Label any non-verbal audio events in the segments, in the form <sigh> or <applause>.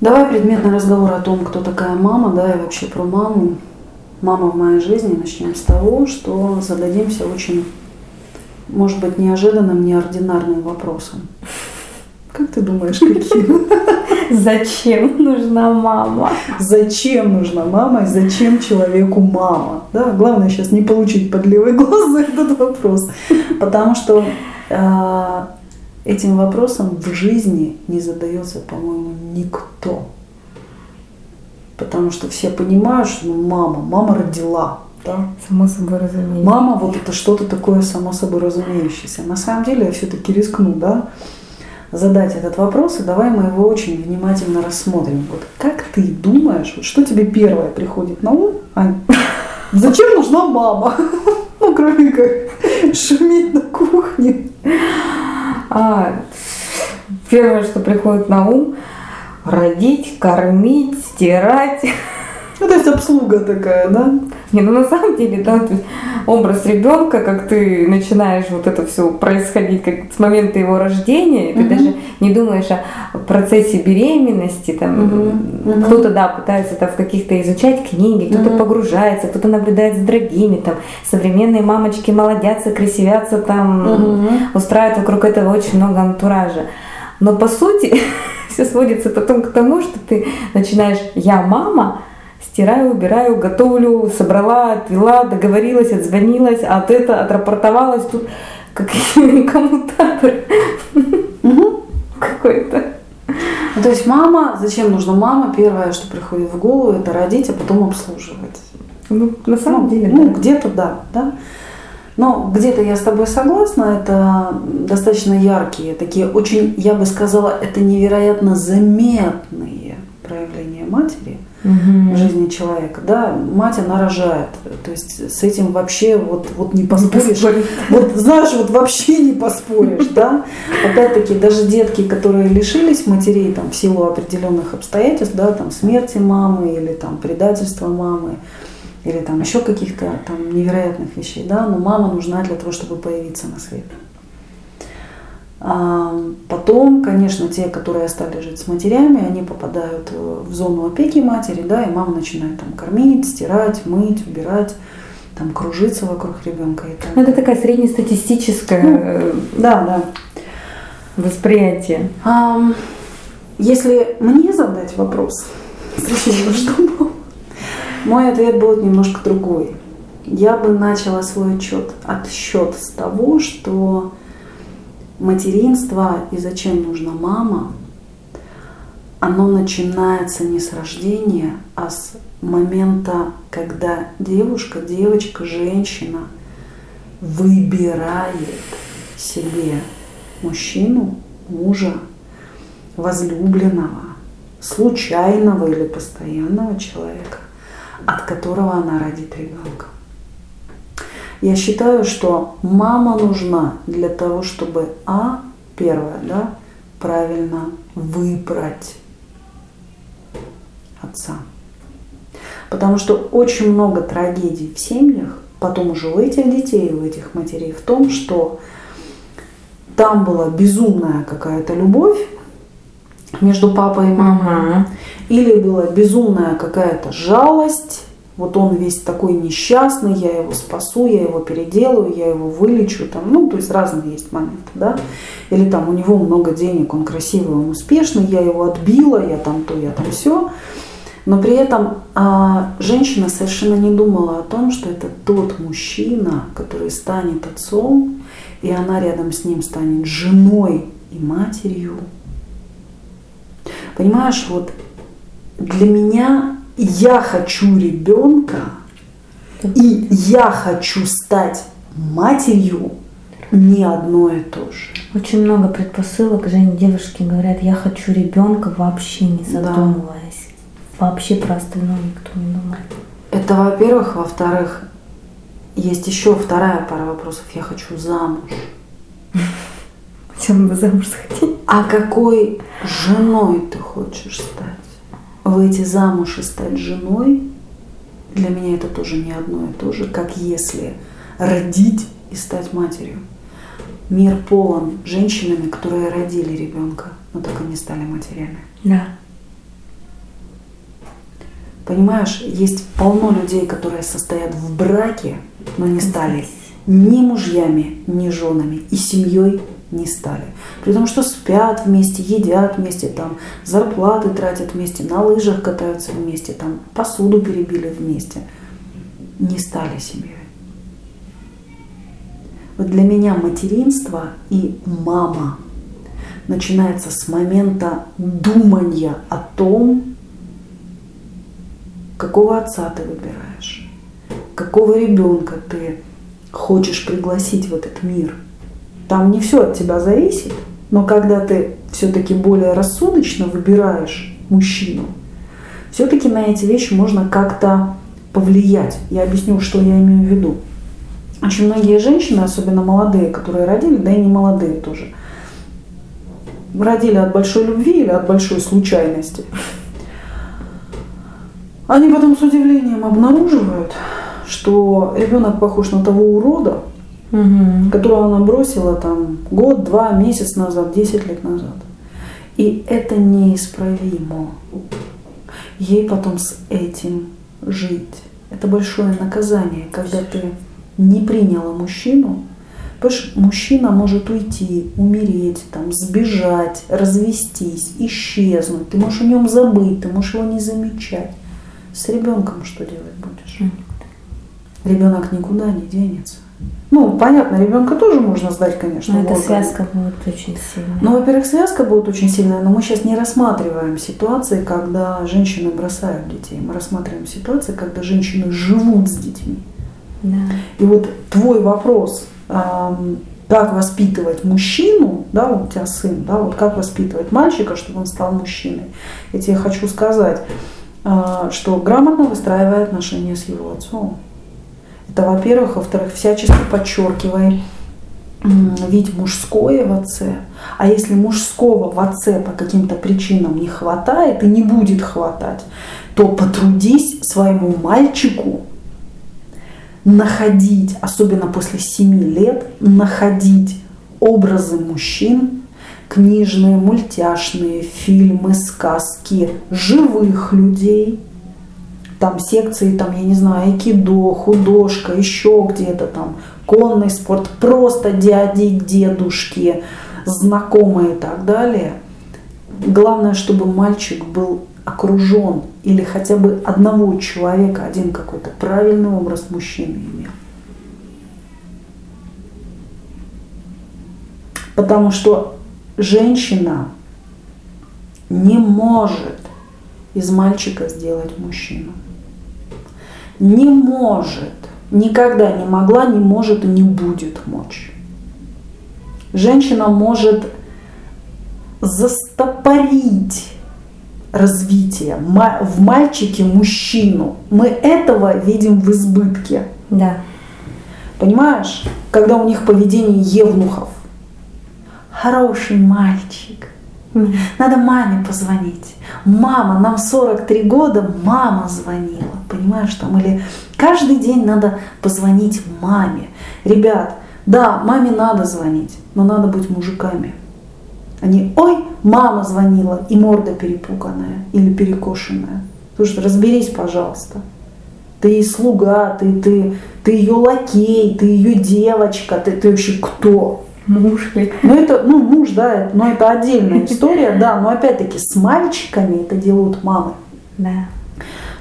Давай предметный разговор о том, кто такая мама, да, и вообще про маму. Мама в моей жизни. Начнем с того, что зададимся очень, может быть, неожиданным, неординарным вопросом. Как ты думаешь, каким? <laughs> Зачем нужна мама? Зачем нужна мама и зачем человеку мама? Да, главное сейчас не получить под левый глаз за этот вопрос. Потому что э, этим вопросом в жизни не задается, по-моему, никто. Потому что все понимают, что ну, мама, мама родила. Да? Само собой разумеется. Мама вот это что-то такое само собой разумеющееся. На самом деле я все-таки рискну, да, задать этот вопрос, и давай мы его очень внимательно рассмотрим. Вот как ты думаешь, вот что тебе первое приходит на ум, Ань? <laughs> Зачем нужна мама? <laughs> Ну, кроме как шуметь на кухне. А, первое, что приходит на ум, родить, кормить, стирать. Ну, то есть обслуга такая, да? Не, ну на самом деле, да, то есть образ ребенка, как ты начинаешь вот это все происходить как с момента его рождения, ты даже не думаешь о процессе беременности, там угу. кто-то, да, пытается там в каких-то изучать книги, кто-то угу. погружается, кто-то наблюдает за другими, там современные мамочки молодятся, красивятся, там угу. устраивают вокруг этого очень много антуража. Но по сути <laughs> все сводится потом к тому, что ты начинаешь «я мама», стираю, убираю, готовлю, собрала, отвела, договорилась, отзвонилась, от это отрапортовалась, тут как <laughs> коммутатор какой-то. Ну, то есть мама, зачем нужна мама? Первое, что приходит в голову, это родить, а потом обслуживать. Ну, на самом ну, деле, ну, да. где-то да, да. Но где-то я с тобой согласна, это достаточно яркие, такие очень, я бы сказала, это невероятно заметные проявления матери – угу. жизни человека. Да, мать, она рожает. То есть с этим вообще вот, вот не поспоришь. Не вот знаешь, вот вообще не поспоришь, да. Опять-таки, даже детки, которые лишились матерей там, в силу определенных обстоятельств, да, там смерти мамы или там предательства мамы, или там еще каких-то там невероятных вещей, да, но мама нужна для того, чтобы появиться на свет. А, потом, конечно, те, которые остались жить с матерями, они попадают э, в зону опеки матери, да, и мама начинает там кормить, стирать, мыть, убирать, там кружиться вокруг ребенка. И так. Это такая среднестатистическая ну, э, да, да. восприятие. А, если мне задать вопрос, <laughs> мой ответ будет немножко другой. Я бы начала свой отчет, отсчет с того, что материнство и зачем нужна мама, оно начинается не с рождения, а с момента, когда девушка, девочка, женщина выбирает себе мужчину, мужа, возлюбленного, случайного или постоянного человека, от которого она родит ребенка. Я считаю, что мама нужна для того, чтобы, а, первое, да, правильно выбрать отца. Потому что очень много трагедий в семьях, потом уже у этих детей, у этих матерей, в том, что там была безумная какая-то любовь между папой и мамой, угу. или была безумная какая-то жалость, вот он весь такой несчастный, я его спасу, я его переделаю, я его вылечу, там, ну, то есть разные есть моменты, да, или там у него много денег, он красивый, он успешный, я его отбила, я там то, я там все, но при этом а, женщина совершенно не думала о том, что это тот мужчина, который станет отцом, и она рядом с ним станет женой и матерью. Понимаешь, вот для меня я хочу ребенка, и я хочу стать матерью, не одно и то же. Очень много предпосылок. Жень, девушки говорят, я хочу ребенка, вообще не задумываясь. Да. Вообще про остальное никто не думает. Это во-первых. Во-вторых, есть еще вторая пара вопросов. Я хочу замуж. Чем надо замуж захотеть? А какой женой ты хочешь стать? Выйти замуж и стать женой, для меня это тоже не одно и то же, как если родить и стать матерью. Мир полон женщинами, которые родили ребенка, но только не стали матерями. Да. Понимаешь, есть полно людей, которые состоят в браке, но не стали ни мужьями, ни женами, и семьей не стали. При том, что спят вместе, едят вместе, там, зарплаты тратят вместе, на лыжах катаются вместе, там, посуду перебили вместе. Не стали семьей. Вот для меня материнство и мама начинается с момента думания о том, какого отца ты выбираешь, какого ребенка ты хочешь пригласить в этот мир. Там не все от тебя зависит, но когда ты все-таки более рассудочно выбираешь мужчину, все-таки на эти вещи можно как-то повлиять. Я объясню, что я имею в виду. Очень многие женщины, особенно молодые, которые родили, да и не молодые тоже, родили от большой любви или от большой случайности. Они потом с удивлением обнаруживают, что ребенок похож на того урода, угу. которого она бросила там год, два, месяц назад, десять лет назад. И это неисправимо. Ей потом с этим жить. Это большое наказание, когда ты не приняла мужчину. Понимаешь, мужчина может уйти, умереть, там, сбежать, развестись, исчезнуть. Ты можешь о нем забыть, ты можешь его не замечать. С ребенком что делать будешь? Ребенок никуда не денется. Ну, понятно, ребенка тоже можно сдать, конечно. Но эта связка будет очень сильная. Ну, во-первых, связка будет очень сильная, но мы сейчас не рассматриваем ситуации, когда женщины бросают детей. Мы рассматриваем ситуации, когда женщины живут с детьми. Да. И вот твой вопрос, как воспитывать мужчину, да, вот у тебя сын, да, вот как воспитывать мальчика, чтобы он стал мужчиной. Я тебе хочу сказать, а, что грамотно выстраивая отношения с его отцом. Это, во-первых. Во-вторых, всячески подчеркивай ведь мужское в отце. А если мужского в отце по каким-то причинам не хватает и не будет хватать, то потрудись своему мальчику находить, особенно после семи лет, находить образы мужчин, книжные, мультяшные, фильмы, сказки, живых людей – там секции, там, я не знаю, айкидо, художка, еще где-то там, конный спорт, просто дяди, дедушки, знакомые и так далее. Главное, чтобы мальчик был окружен или хотя бы одного человека, один какой-то правильный образ мужчины имел. Потому что женщина не может из мальчика сделать мужчину не может, никогда не могла, не может и не будет мочь. Женщина может застопорить развитие в мальчике мужчину. Мы этого видим в избытке. Да. Понимаешь, когда у них поведение евнухов. Хороший мальчик. Надо маме позвонить. Мама, нам 43 года, мама звонила понимаешь, там, или каждый день надо позвонить маме. Ребят, да, маме надо звонить, но надо быть мужиками. Они, ой, мама звонила, и морда перепуганная или перекошенная. Слушай, разберись, пожалуйста. Ты слуга, ты, ты, ты ее лакей, ты ее девочка, ты, ты вообще кто? Муж? Ну это, ну муж, да, но это отдельная история, <laughs> да, но опять-таки с мальчиками это делают мамы. Да.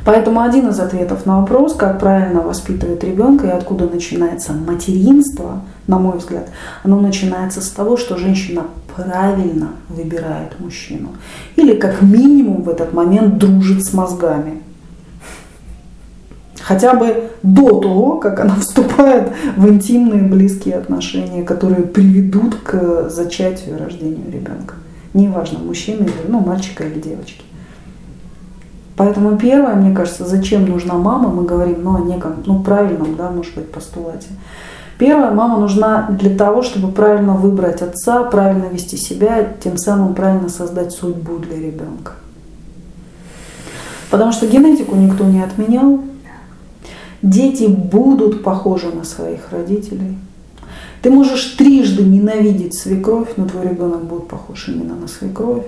Поэтому один из ответов на вопрос, как правильно воспитывать ребенка и откуда начинается материнство, на мой взгляд, оно начинается с того, что женщина правильно выбирает мужчину. Или как минимум в этот момент дружит с мозгами. Хотя бы до того, как она <laughs> вступает в интимные близкие отношения, которые приведут к зачатию и рождению ребенка. Неважно, или ну, мальчика или девочки. Поэтому первое, мне кажется, зачем нужна мама, мы говорим ну, о неком ну, правильном, да, может быть, постулате. Первое, мама нужна для того, чтобы правильно выбрать отца, правильно вести себя, тем самым правильно создать судьбу для ребенка. Потому что генетику никто не отменял. Дети будут похожи на своих родителей. Ты можешь трижды ненавидеть свекровь, но твой ребенок будет похож именно на свекровь.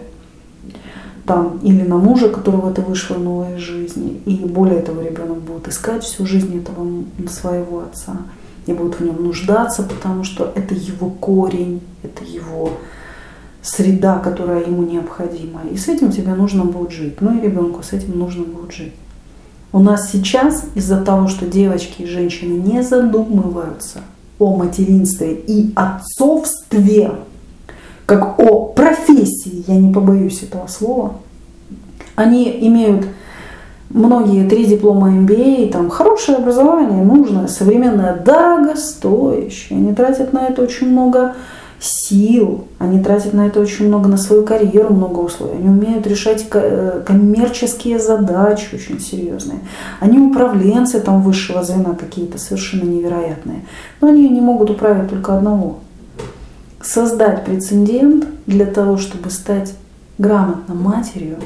там, или на мужа, которого ты вышвырнула из жизни. И более того, ребенок будет искать всю жизнь этого своего отца и будет в нем нуждаться, потому что это его корень, это его среда, которая ему необходима. И с этим тебе нужно будет жить. Ну и ребенку с этим нужно будет жить. У нас сейчас из-за того, что девочки и женщины не задумываются о материнстве и отцовстве, как о профессии, я не побоюсь этого слова, они имеют многие три диплома MBA, там хорошее образование, нужное, современное, дорогостоящее. Они тратят на это очень много сил, они тратят на это очень много, на свою карьеру много условий. Они умеют решать э, коммерческие задачи очень серьезные. Они управленцы там высшего звена какие-то совершенно невероятные. Но они не могут управить только одного. Создать прецедент для того, чтобы стать грамотно матерью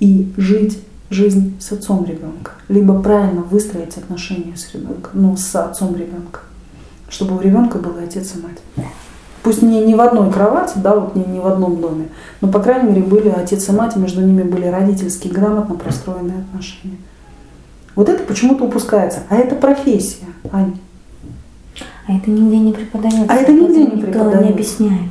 и жить жизнь с отцом ребенка, либо правильно выстроить отношения с ребенком, ну, с отцом ребенка, чтобы у ребенка был отец и мать. Пусть не, не в одной кровати, да, вот не, не в одном доме, но, по крайней мере, были отец и мать, и между ними были родительские, грамотно простроенные отношения. Вот это почему-то упускается. А это профессия, Ань. А это нигде не преподается. А это нигде не преподается. не объясняет.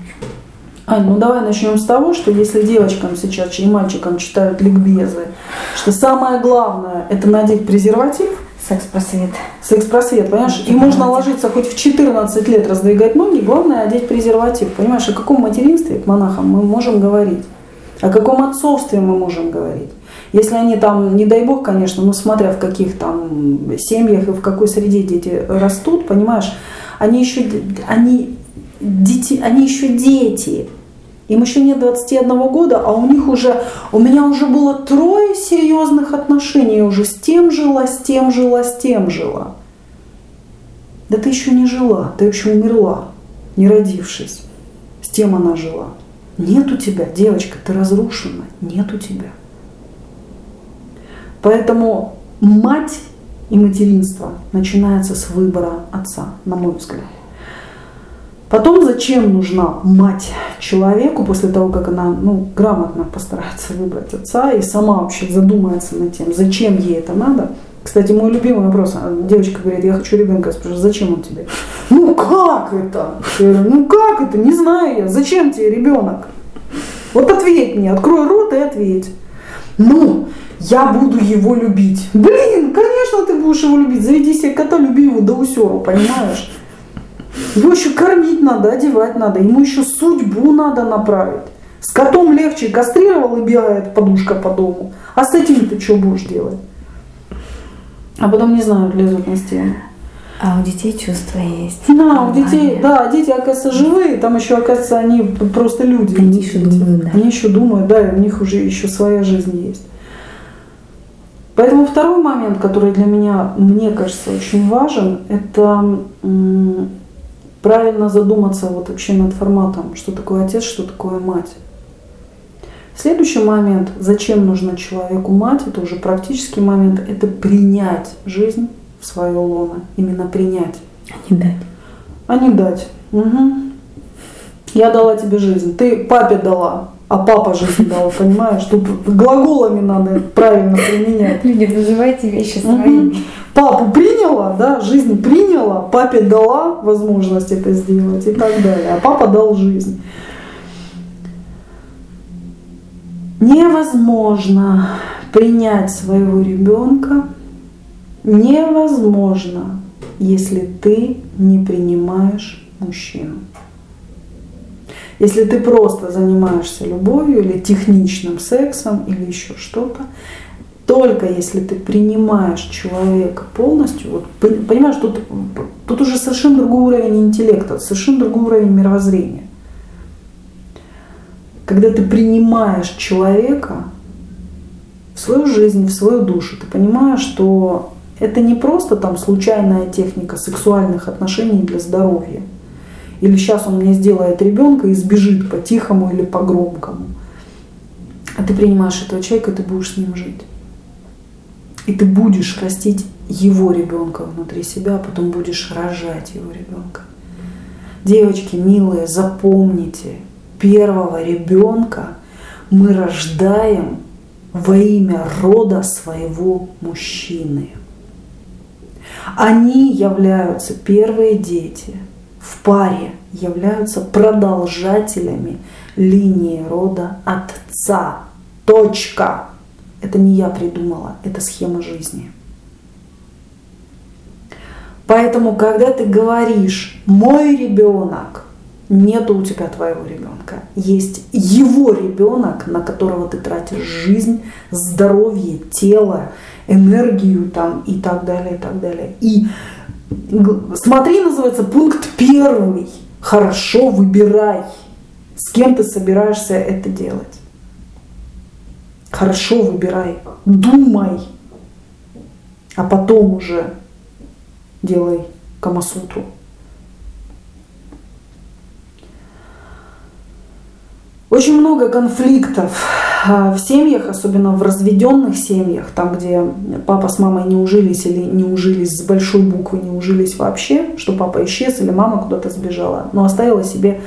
Ань, ну давай начнем с того, что если девочкам сейчас и мальчикам читают ликбезы, что самое главное это надеть презерватив. Секс-просвет. Секс-просвет, понимаешь? И можно ложиться хоть в 14 лет, раздвигать ноги, главное одеть презерватив. Понимаешь, о каком материнстве к монахам мы можем говорить? О каком отцовстве мы можем говорить? Если они там, не дай бог, конечно, ну смотря в каких там семьях и в какой среде дети растут, понимаешь, они еще, они, дети, они еще дети. Им еще нет 21 года, а у них уже, у меня уже было трое серьезных отношений, уже с тем жила, с тем жила, с тем жила. Да ты еще не жила, ты еще умерла, не родившись. С тем она жила. Нет у тебя, девочка, ты разрушена, нет у тебя. Поэтому мать и материнство начинается с выбора отца, на мой взгляд. Потом, зачем нужна мать человеку после того, как она ну, грамотно постарается выбрать отца и сама вообще задумается над тем, зачем ей это надо. Кстати, мой любимый вопрос. Девочка говорит, я хочу ребенка. Я спрашиваю, зачем он тебе? Ну как это? Я говорю, ну как это? Не знаю я. Зачем тебе ребенок? Вот ответь мне, открой рот и ответь. Ну, я буду его любить. Блин, конечно ты будешь его любить. Заведи себе кота, люби его до усера, понимаешь? Его еще кормить надо, одевать надо, ему еще судьбу надо направить. С котом легче кастрировал и бегает подушка по дому. А с этим ты что будешь делать? А потом, не знаю, лезут на стену. А у детей чувства есть. Да, у детей, да, дети, оказывается, живые, там еще, оказывается, они просто люди. Они еще думают, да. Они еще думают, да, и у них уже еще своя жизнь есть. Поэтому второй момент, который для меня, мне кажется, очень важен, это правильно задуматься вот вообще над форматом, что такое отец, что такое мать. Следующий момент, зачем нужна человеку мать, это уже практический момент, это принять жизнь в свое лоно. Именно принять. А не дать. А не дать. Угу. Я дала тебе жизнь, ты папе дала, а папа жизнь дал, понимаешь? Тут глаголами надо правильно применять. Люди, называйте вещи своими. Папу приняла, да, жизнь приняла, папе дала возможность это сделать и так далее, а папа дал жизнь. Невозможно принять своего ребенка, невозможно, если ты не принимаешь мужчину. Если ты просто занимаешься любовью или техничным сексом или еще что-то, только если ты принимаешь человека полностью, вот, понимаешь, тут, тут уже совершенно другой уровень интеллекта, совершенно другой уровень мировоззрения. Когда ты принимаешь человека в свою жизнь, в свою душу, ты понимаешь, что это не просто там случайная техника сексуальных отношений для здоровья – или сейчас он мне сделает ребенка и сбежит по-тихому или по-громкому. А ты принимаешь этого человека, и ты будешь с ним жить. И ты будешь растить его ребенка внутри себя, а потом будешь рожать его ребенка. Девочки, милые, запомните, первого ребенка мы рождаем во имя рода своего мужчины. Они являются первые дети в паре, являются продолжателями линии рода отца. Точка. Это не я придумала, это схема жизни. Поэтому, когда ты говоришь «мой ребенок», нету у тебя твоего ребенка. Есть его ребенок, на которого ты тратишь жизнь, здоровье, тело, энергию там и так далее, и так далее. И смотри, называется пункт первый. Хорошо выбирай, с кем ты собираешься это делать. Хорошо выбирай, думай, а потом уже делай Камасутру. Очень много конфликтов а, в семьях, особенно в разведенных семьях, там, где папа с мамой не ужились или не ужились с большой буквы, не ужились вообще, что папа исчез или мама куда-то сбежала, но оставила себе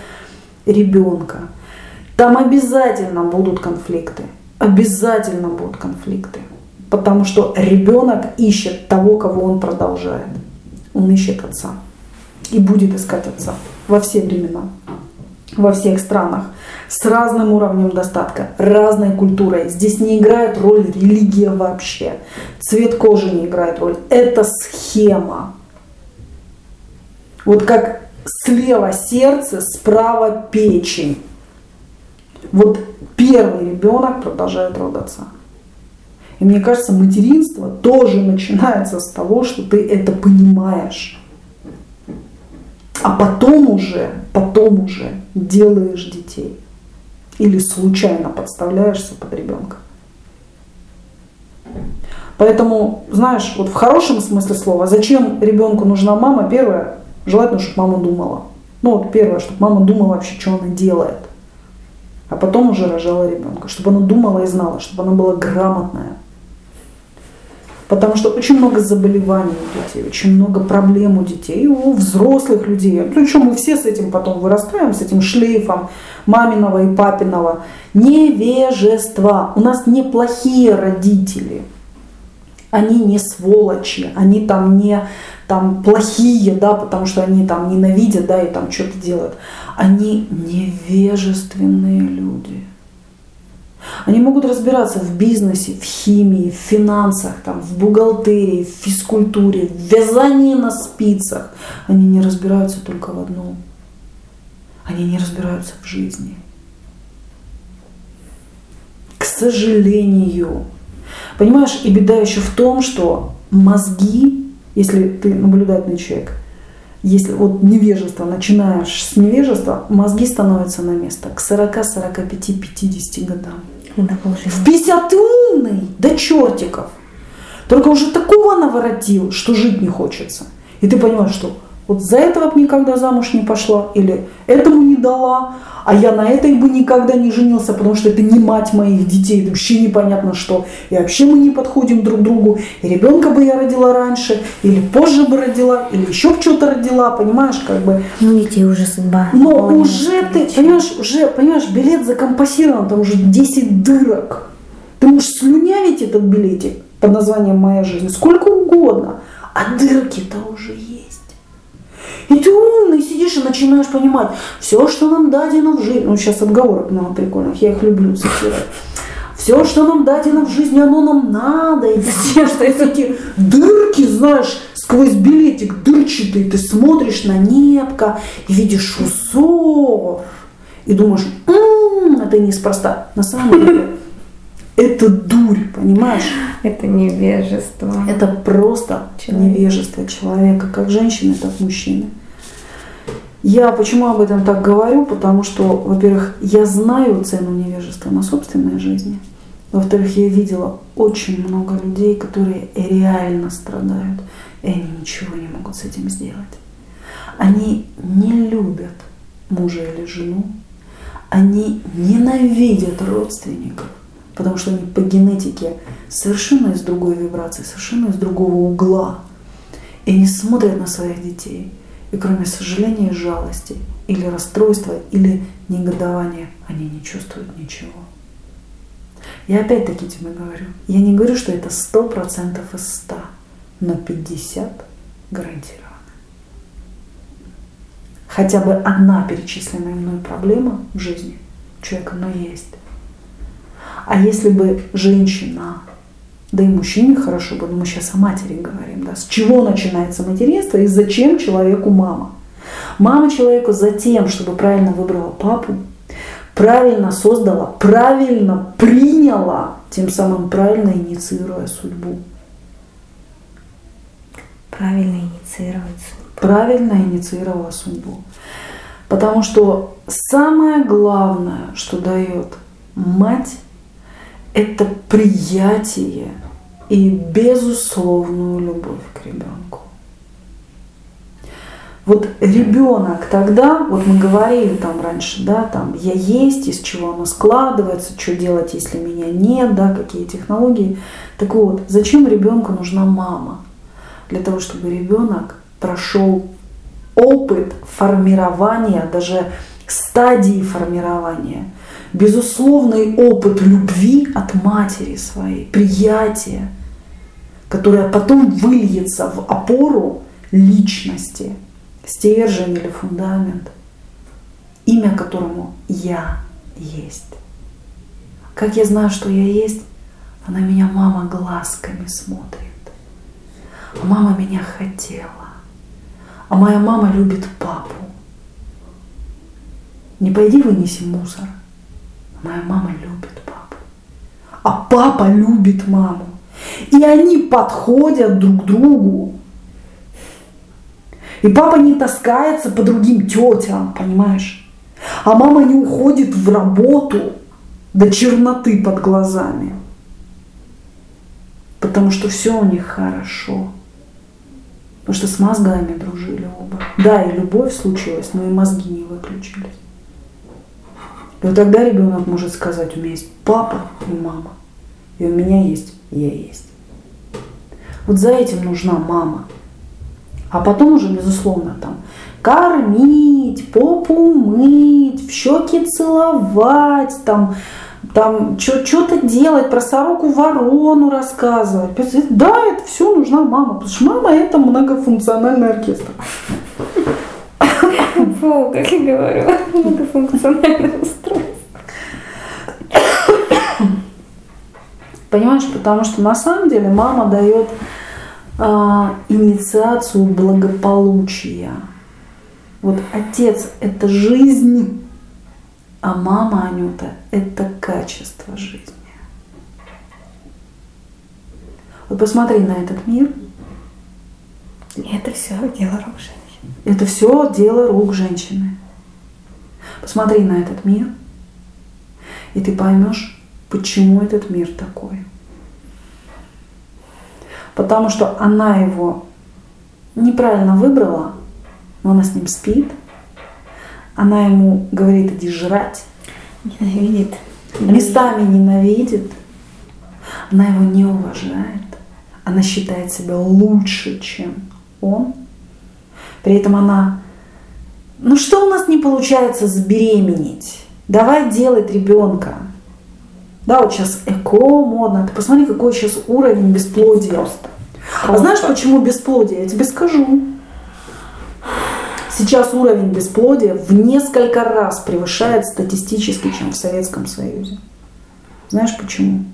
ребенка. Там обязательно будут конфликты. Обязательно будут конфликты. Потому что ребенок ищет того, кого он продолжает. Он ищет отца. И будет искать отца во все времена, во всех странах с разным уровнем достатка, разной культурой. Здесь не играет роль религия вообще. Цвет кожи не играет роль. Это схема. Вот как слева сердце, справа печень. Вот первый ребенок продолжает род отца. И мне кажется, материнство тоже начинается с того, что ты это понимаешь. А потом уже, потом уже делаешь детей или случайно подставляешься под ребенка. Поэтому, знаешь, вот в хорошем смысле слова, зачем ребенку нужна мама? Первое, желательно, чтобы мама думала. Ну вот первое, чтобы мама думала вообще, что она делает. А потом уже рожала ребенка, чтобы она думала и знала, чтобы она была грамотная. Потому что очень много заболеваний у детей, очень много проблем у детей, у взрослых людей. Причем мы все с этим потом вырастаем, с этим шлейфом маминого и папиного. Невежество. У нас неплохие родители. Они не сволочи, они там не там плохие, да, потому что они там ненавидят, да, и там что-то делают. Они невежественные люди. Они могут разбираться в бизнесе, в химии, в финансах, там, в бухгалтерии, в физкультуре, в вязании на спицах. Они не разбираются только в одном. Они не разбираются в жизни. К сожалению. Понимаешь, и беда еще в том, что мозги, если ты наблюдательный человек, если вот невежество, начинаешь с невежества, мозги становятся на место к 40, 45, 50 годам. В 50 ты умный, до чертиков. Только уже такого наворотил, что жить не хочется. И ты понимаешь, что вот за этого бы никогда замуж не пошла, или этому не дала, а я на этой бы никогда не женился, потому что это не мать моих детей, это вообще непонятно что. И вообще мы не подходим друг к другу. И ребенка бы я родила раньше, или позже бы родила, или еще что-то родила, понимаешь, как бы. Ну, детей уже судьба. Но уже ты, понимаешь, уже, понимаешь, билет закомпасирован, там уже 10 дырок. Ты можешь слюнявить этот билетик под названием «Моя жизнь» сколько угодно, а дырки-то уже есть. И ты умный сидишь и начинаешь понимать, все, что нам дадено в жизни, ну сейчас отговорок много прикольных, я их люблю цитировать. Все, что нам дадено в жизни, оно нам надо. И все, что эти дырки, знаешь, сквозь билетик дырчатый, ты смотришь на небко и видишь усов. И думаешь, м-м, это неспроста. На самом деле, это дурь, понимаешь? Это невежество. Это просто Человек. невежество человека, как женщины, так и мужчины. Я почему об этом так говорю? Потому что, во-первых, я знаю цену невежества на собственной жизни. Во-вторых, я видела очень много людей, которые реально страдают, и они ничего не могут с этим сделать. Они не любят мужа или жену, они ненавидят родственников, потому что они по генетике совершенно из другой вибрации, совершенно из другого угла. И они смотрят на своих детей – и кроме сожаления и жалости, или расстройства, или негодования, они не чувствуют ничего. Я опять-таки тебе говорю, я не говорю, что это 100% из 100, но 50 гарантированно. Хотя бы одна перечисленная мной проблема в жизни человека, но есть. А если бы женщина, да и мужчине хорошо бы, но мы сейчас о матери говорим, да, с чего начинается материнство и зачем человеку мама? Мама человеку за тем, чтобы правильно выбрала папу, правильно создала, правильно приняла, тем самым правильно инициируя судьбу. Правильно инициировать судьбу. Правильно инициировала судьбу. Потому что самое главное, что дает мать, это приятие и безусловную любовь к ребенку. Вот ребенок тогда, вот мы говорили там раньше, да, там я есть, из чего оно складывается, что делать, если меня нет, да, какие технологии. Так вот, зачем ребенку нужна мама? Для того, чтобы ребенок прошел опыт формирования, даже стадии формирования, безусловный опыт любви от матери своей, приятия, которое потом выльется в опору личности – стержень или фундамент, имя которому я есть. Как я знаю, что я есть? Она меня мама глазками смотрит. А мама меня хотела. А моя мама любит папу. Не пойди вынеси мусор. Моя мама любит папу. А папа любит маму. И они подходят друг к другу и папа не таскается по другим тетям, понимаешь? А мама не уходит в работу до черноты под глазами. Потому что все у них хорошо. Потому что с мозгами дружили оба. Да, и любовь случилась, но и мозги не выключились. И вот тогда ребенок может сказать, у меня есть папа и мама. И у меня есть я есть. Вот за этим нужна мама. А потом уже, безусловно, там кормить, попу мыть, в щеки целовать, там, там что-то делать, про сороку ворону рассказывать. Да, это все нужна мама, потому что мама это многофункциональный оркестр. Фу, как я говорю, <laughs> многофункциональное устройство. Понимаешь, потому что на самом деле мама дает а, инициацию благополучия. Вот отец – это жизнь, а мама Анюта – это качество жизни. Вот посмотри на этот мир. И это все дело рук женщины. Это все дело рук женщины. Посмотри на этот мир, и ты поймешь, почему этот мир такой потому что она его неправильно выбрала, но она с ним спит, она ему говорит, иди жрать. Ненавидит. Местами ненавидит. Она его не уважает. Она считает себя лучше, чем он. При этом она, ну что у нас не получается забеременеть? Давай делать ребенка. Да, вот сейчас эко модно. Ты посмотри, какой сейчас уровень бесплодия. Просто. А знаешь, почему бесплодие? Я тебе скажу. Сейчас уровень бесплодия в несколько раз превышает статистически, чем в Советском Союзе. Знаешь почему?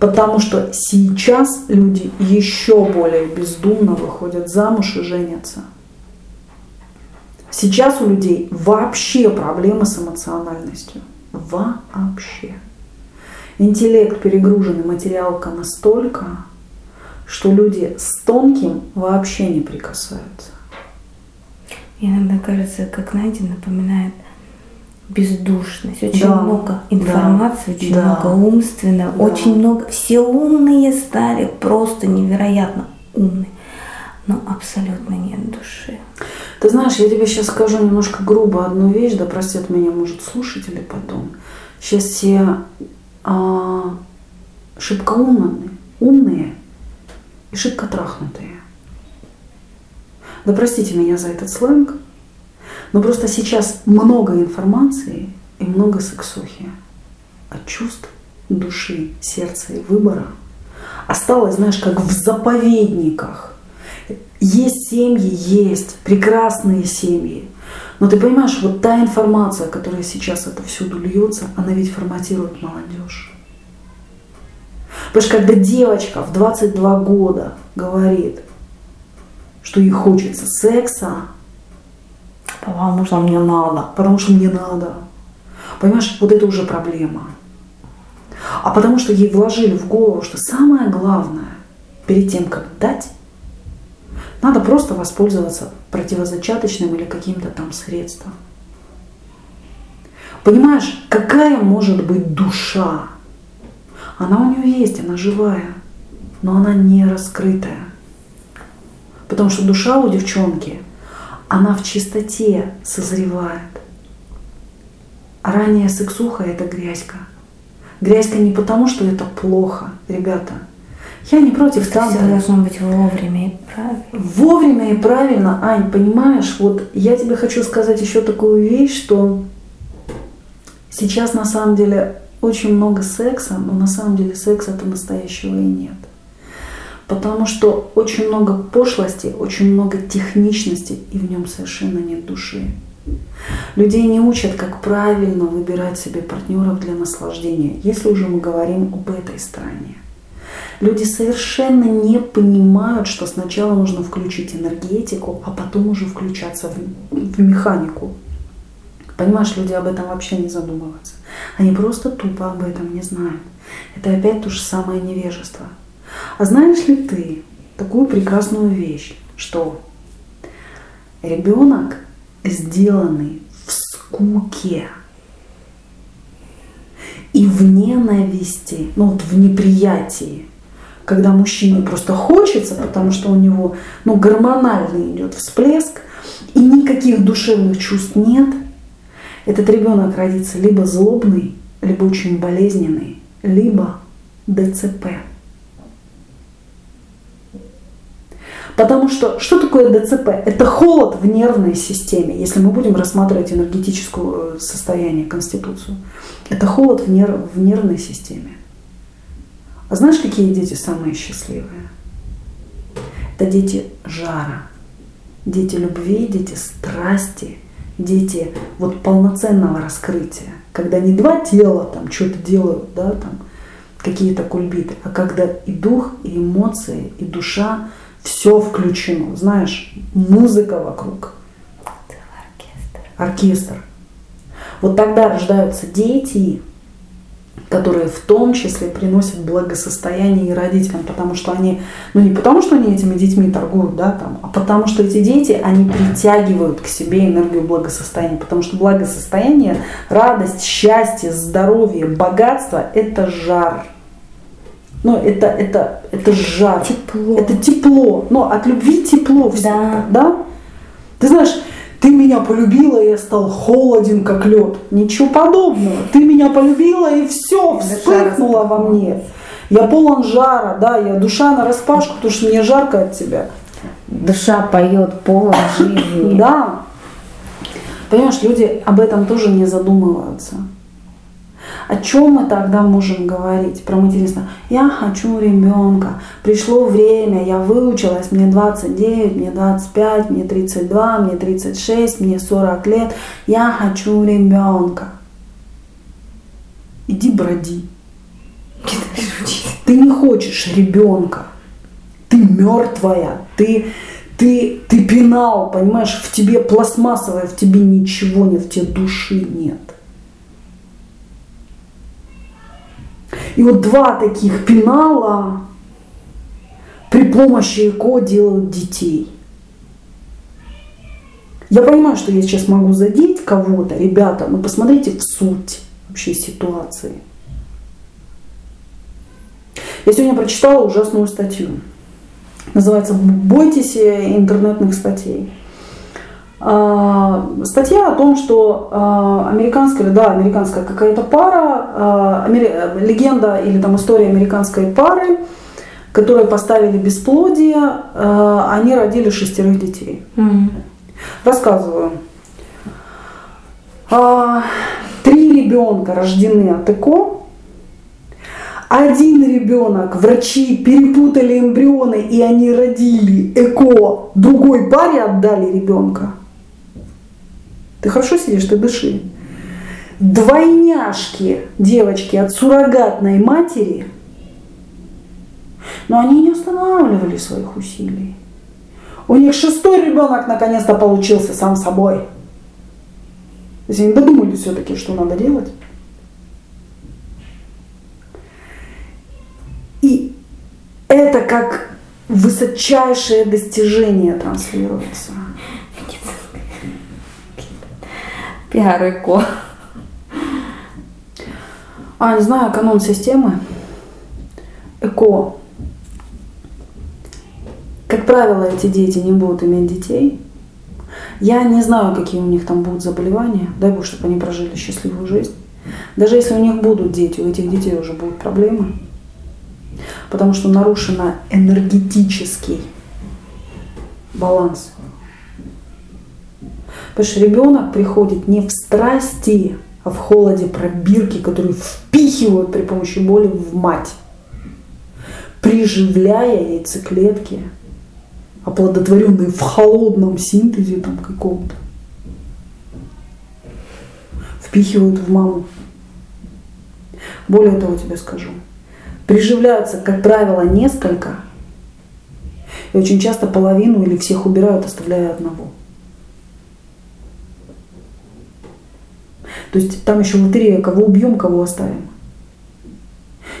Потому что сейчас люди еще более бездумно выходят замуж и женятся. Сейчас у людей вообще проблемы с эмоциональностью. Вообще. Интеллект перегружен и материалка настолько, что люди с тонким вообще не прикасаются. иногда кажется, как Надя напоминает бездушность. Очень да, много информации, да, очень да, много умственного, да. очень много. Все умные стали просто невероятно умные, но абсолютно нет души. Ты знаешь, я тебе сейчас скажу немножко грубо одну вещь, да простят меня, может, слушатели потом. Сейчас все а, шибко умные, умные и шибко трахнутые. Да простите меня за этот сленг, но просто сейчас много информации и много сексухи, а чувств души, сердца и выбора осталось, знаешь, как в заповедниках. Есть семьи, есть прекрасные семьи. Но ты понимаешь, вот та информация, которая сейчас это всюду льется, она ведь форматирует молодежь. Потому что когда девочка в 22 года говорит, что ей хочется секса, потому что мне надо. Потому что мне надо. Понимаешь, вот это уже проблема. А потому что ей вложили в голову, что самое главное, перед тем, как дать, надо просто воспользоваться противозачаточным или каким-то там средством. Понимаешь, какая может быть душа? Она у нее есть, она живая, но она не раскрытая. Потому что душа у девчонки, она в чистоте созревает. А ранняя сексуха – это грязька. Грязька не потому, что это плохо, ребята. Я не против танца. Все должно быть вовремя и правильно. Вовремя и правильно, Ань, понимаешь, вот я тебе хочу сказать еще такую вещь, что сейчас на самом деле очень много секса, но на самом деле секса-то настоящего и нет. Потому что очень много пошлости, очень много техничности, и в нем совершенно нет души. Людей не учат, как правильно выбирать себе партнеров для наслаждения, если уже мы говорим об этой стороне. Люди совершенно не понимают, что сначала нужно включить энергетику, а потом уже включаться в, в механику. Понимаешь, люди об этом вообще не задумываются. Они просто тупо об этом не знают. Это опять то же самое невежество. А знаешь ли ты такую прекрасную вещь, что ребенок, сделанный в скуке и в ненависти, ну вот в неприятии, когда мужчине просто хочется, потому что у него ну, гормональный идет всплеск, и никаких душевных чувств нет, этот ребенок родится либо злобный, либо очень болезненный, либо ДЦП. Потому что что такое ДЦП? Это холод в нервной системе, если мы будем рассматривать энергетическое э, состояние, конституцию. Это холод в, нерв, в нервной системе. А знаешь, какие дети самые счастливые? Это дети жара, дети любви, дети страсти, дети вот полноценного раскрытия. Когда не два тела там что-то делают, да, там какие-то кульбиты, а когда и дух, и эмоции, и душа, все включено. Знаешь, музыка вокруг. Оркестр. Оркестр. Вот тогда рождаются дети, которые в том числе приносят благосостояние и родителям, потому что они, ну не потому что они этими детьми торгуют, да, там, а потому что эти дети, они притягивают к себе энергию благосостояния, потому что благосостояние, радость, счастье, здоровье, богатство – это жар. Ну, это, это, это жар. Тепло. Это тепло. Но от любви тепло всегда, да. да? Ты знаешь, ты меня полюбила, и я стал холоден, как лед. Ничего подобного. Ты меня полюбила, и все вспыхнуло во мне. Я полон жара, да, я душа на распашку, потому что мне жарко от тебя. Душа поет полон жизни. Да. Понимаешь, люди об этом тоже не задумываются. О чем мы тогда можем говорить про материнство? Я хочу ребенка. Пришло время, я выучилась, мне 29, мне 25, мне 32, мне 36, мне 40 лет. Я хочу ребенка. Иди броди. Ты не хочешь ребенка. Ты мертвая. Ты, ты, ты пенал, понимаешь, в тебе пластмассовая, в тебе ничего нет, в тебе души нет. И вот два таких пенала при помощи ЭКО делают детей. Я понимаю, что я сейчас могу задеть кого-то, ребята, но посмотрите в суть вообще ситуации. Я сегодня прочитала ужасную статью. Называется «Бойтесь интернетных статей». А, статья о том, что а, американская, да, американская какая-то пара, а, легенда или там история американской пары, которые поставили бесплодие, они родили шестерых детей. Mm-hmm. Рассказываю. Три ребенка рождены от ЭКО, Один ребенок, врачи перепутали эмбрионы, и они родили ЭКО, другой паре отдали ребенка. Ты хорошо сидишь, ты дыши. Двойняшки девочки от суррогатной матери, но они не останавливали своих усилий. У них шестой ребенок наконец-то получился сам собой. То есть они додумали все-таки, что надо делать. И это как высочайшее достижение транслируется. Пиар эко. А, не знаю, канон системы. ЭКО. Как правило, эти дети не будут иметь детей. Я не знаю, какие у них там будут заболевания. Дай бог, чтобы они прожили счастливую жизнь. Даже если у них будут дети, у этих детей уже будут проблемы. Потому что нарушен энергетический баланс. Потому что ребенок приходит не в страсти, а в холоде пробирки, которые впихивают при помощи боли в мать, приживляя яйцеклетки, оплодотворенные в холодном синтезе там каком-то, впихивают в маму. Более того, тебе скажу, приживляются, как правило, несколько, и очень часто половину или всех убирают, оставляя одного. То есть там еще лотерея, кого убьем, кого оставим.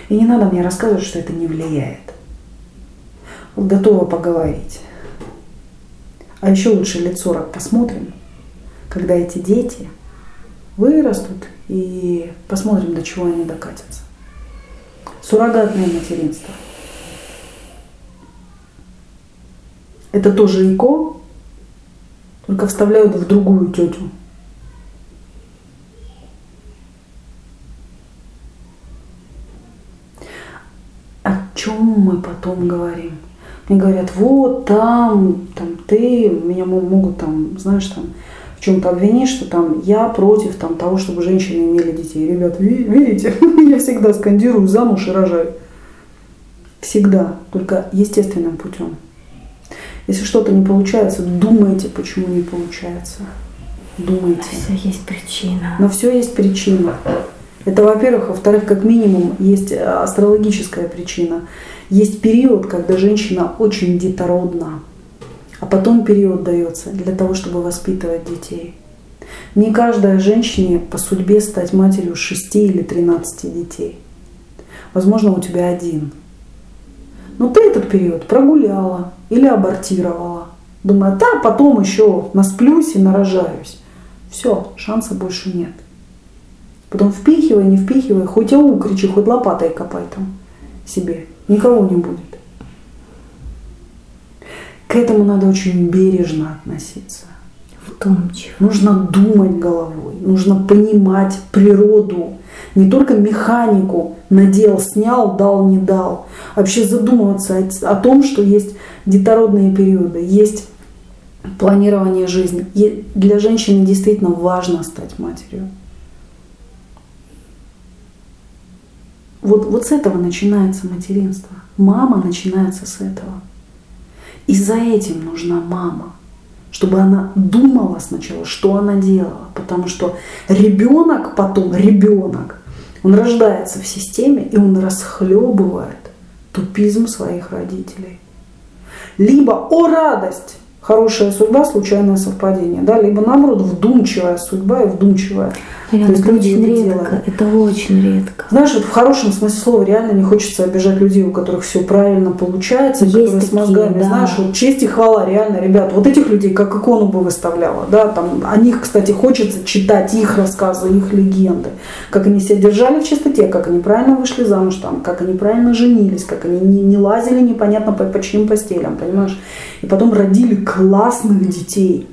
И не надо мне рассказывать, что это не влияет. Готова поговорить. А еще лучше лет 40 посмотрим, когда эти дети вырастут и посмотрим, до чего они докатятся. Суррогатное материнство. Это тоже ИКО, только вставляют в другую тетю. Чем мы потом говорим? Мне говорят, вот там, там ты, меня могут там, знаешь, там в чем-то обвинить, что там я против там, того, чтобы женщины имели детей. Ребят, видите, <laughs> я всегда скандирую замуж и рожай. Всегда, только естественным путем. Если что-то не получается, думайте, почему не получается. Думайте. На все есть причина. На все есть причина. Это, во-первых. Во-вторых, как минимум, есть э, астрологическая причина. Есть период, когда женщина очень детородна, а потом период дается для того, чтобы воспитывать детей. Не каждая женщине по судьбе стать матерью 6 или 13 детей. Возможно, у тебя один. Но ты этот период прогуляла или абортировала. Думаю, да, потом еще насплюсь и нарожаюсь. Все, шанса больше нет. Потом впихивай, не впихивай, хоть ау кричи, хоть лопатой копай там себе. Никого не будет. К этому надо очень бережно относиться. Вдумчиво. Нужно думать головой, нужно понимать природу, не только механику, надел, снял, дал, не дал. Вообще задумываться о, о том, что есть детородные периоды, есть планирование жизни. Для женщины действительно важно стать матерью. Вот, вот с этого начинается материнство. Мама начинается с этого. И за этим нужна мама, чтобы она думала сначала, что она делала. Потому что ребенок потом, ребенок, он рождается в системе, и он расхлебывает тупизм своих родителей. Либо, о радость, хорошая судьба, случайное совпадение, да, либо наоборот вдумчивая судьба и вдумчивая. Есть это люди очень редко, делают. это очень редко. Знаешь, вот в хорошем смысле слова реально не хочется обижать людей, у которых все правильно получается, Есть которые такие, с мозгами, да. знаешь, вот честь и хвала, реально, ребят, вот этих людей как икону бы выставляла, да, там, о них, кстати, хочется читать их рассказы, их легенды, как они себя держали в чистоте, как они правильно вышли замуж, там, как они правильно женились, как они не, не лазили непонятно по, по чьим постелям, понимаешь, и потом родили классных детей.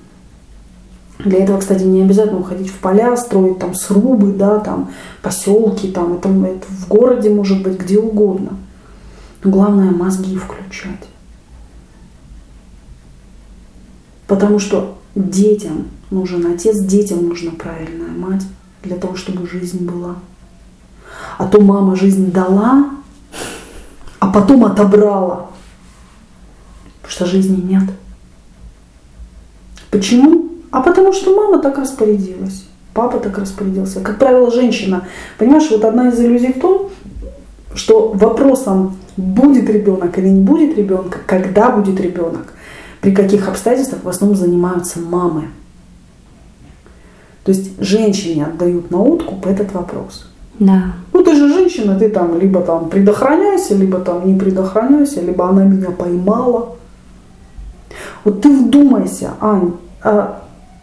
Для этого, кстати, не обязательно уходить в поля, строить там срубы, да, там поселки, там, это, это в городе может быть где угодно. Но главное мозги включать. Потому что детям нужен отец, детям нужна правильная мать для того, чтобы жизнь была. А то мама жизнь дала, а потом отобрала. Потому что жизни нет. Почему? А потому что мама так распорядилась, папа так распорядился. Как правило, женщина. Понимаешь, вот одна из иллюзий в том, что вопросом, будет ребенок или не будет ребенка, когда будет ребенок, при каких обстоятельствах в основном занимаются мамы. То есть женщине отдают на утку этот вопрос. Да. Ну ты же женщина, ты там либо там предохраняйся, либо там не предохраняйся, либо она меня поймала. Вот ты вдумайся, Ань,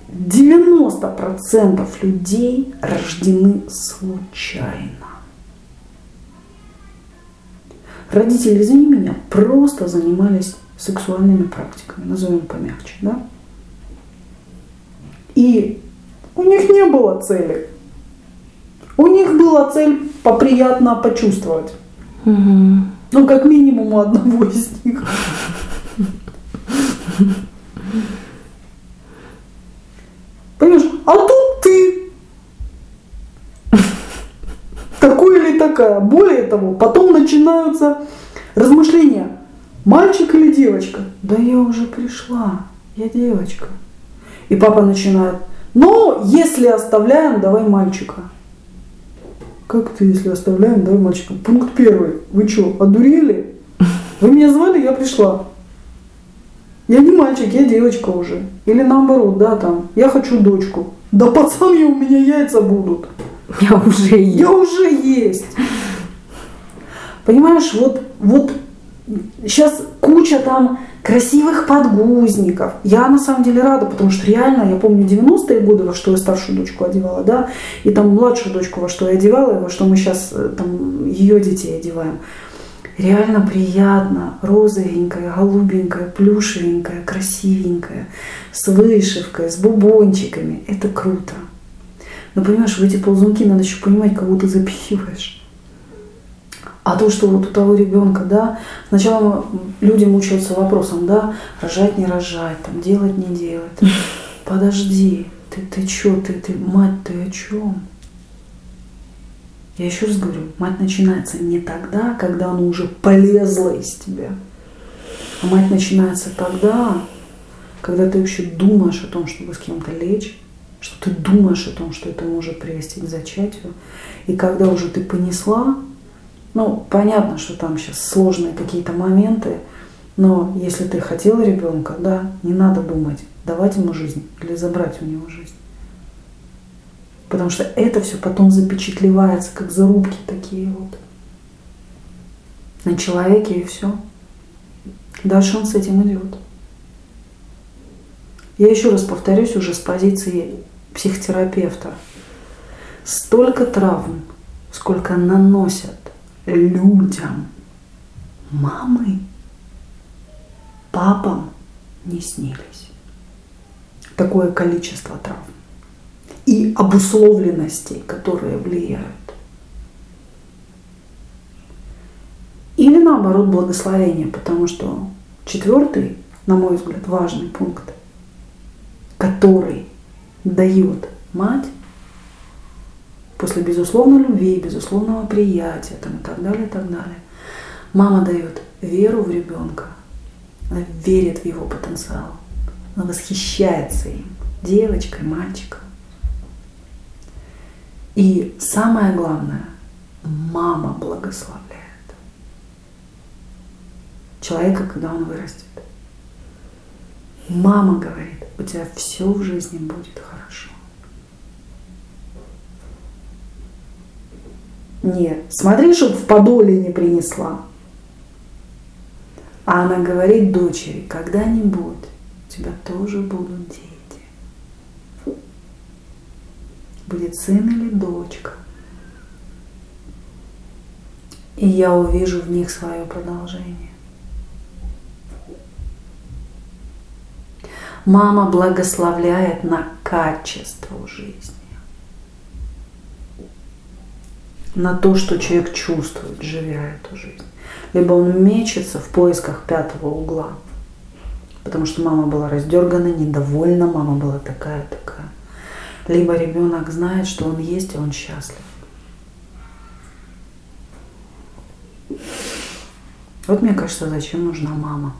90% а людей рождены случайно. Родители, извини меня, просто занимались сексуальными практиками, назовем помягче, да? И у них не было цели. У них была цель поприятно почувствовать. Угу. Ну, как минимум у одного из них. <laughs> Понимаешь? А тут ты такой или такая. Более того, потом начинаются размышления. Мальчик или девочка? Да я уже пришла, я девочка. И папа начинает, ну, если оставляем, давай мальчика. Как ты, если оставляем, давай мальчика? Пункт первый. Вы что, одурели? Вы меня звали, я пришла. Я не мальчик, я девочка уже. Или наоборот, да, там, я хочу дочку. Да пацан, я, у меня яйца будут. Я уже есть. Я уже есть. Понимаешь, вот, вот сейчас куча там красивых подгузников. Я на самом деле рада, потому что реально, я помню 90-е годы, во что я старшую дочку одевала, да, и там младшую дочку, во что я одевала, и во что мы сейчас э, там ее детей одеваем. Реально приятно, розовенькая, голубенькая, плюшевенькая, красивенькая, с вышивкой, с бубончиками. Это круто. Но понимаешь, в эти ползунки надо еще понимать, кого ты запихиваешь. А то, что вот у того ребенка, да, сначала люди мучаются вопросом, да, рожать, не рожать, там, делать, не делать. <laughs> Подожди, ты, ты что, ты, ты, мать, ты о чем? Я еще раз говорю, мать начинается не тогда, когда она уже полезла из тебя. А мать начинается тогда, когда ты еще думаешь о том, чтобы с кем-то лечь, что ты думаешь о том, что это может привести к зачатию. И когда уже ты понесла, ну, понятно, что там сейчас сложные какие-то моменты, но если ты хотел ребенка, да, не надо думать, давать ему жизнь или забрать у него жизнь. Потому что это все потом запечатлевается, как зарубки такие вот на человеке и все. Дальше он с этим идет. Я еще раз повторюсь уже с позиции психотерапевта. Столько травм, сколько наносят людям мамы папам не снились. Такое количество травм и обусловленностей, которые влияют. Или наоборот благословение, потому что четвертый, на мой взгляд, важный пункт, который дает мать после безусловной любви, безусловного приятия там, и так далее, и так далее. Мама дает веру в ребенка, она верит в его потенциал, она восхищается им, девочкой, мальчиком. И самое главное, мама благословляет человека, когда он вырастет. Мама говорит, у тебя все в жизни будет хорошо. Не, смотри, чтобы в подоле не принесла. А она говорит дочери, когда-нибудь у тебя тоже будут дети. Будет сын или дочка. И я увижу в них свое продолжение. Мама благословляет на качество жизни. на то, что человек чувствует, живя эту жизнь. Либо он мечется в поисках пятого угла, потому что мама была раздергана, недовольна, мама была такая-такая. Либо ребенок знает, что он есть, и он счастлив. Вот мне кажется, зачем нужна мама.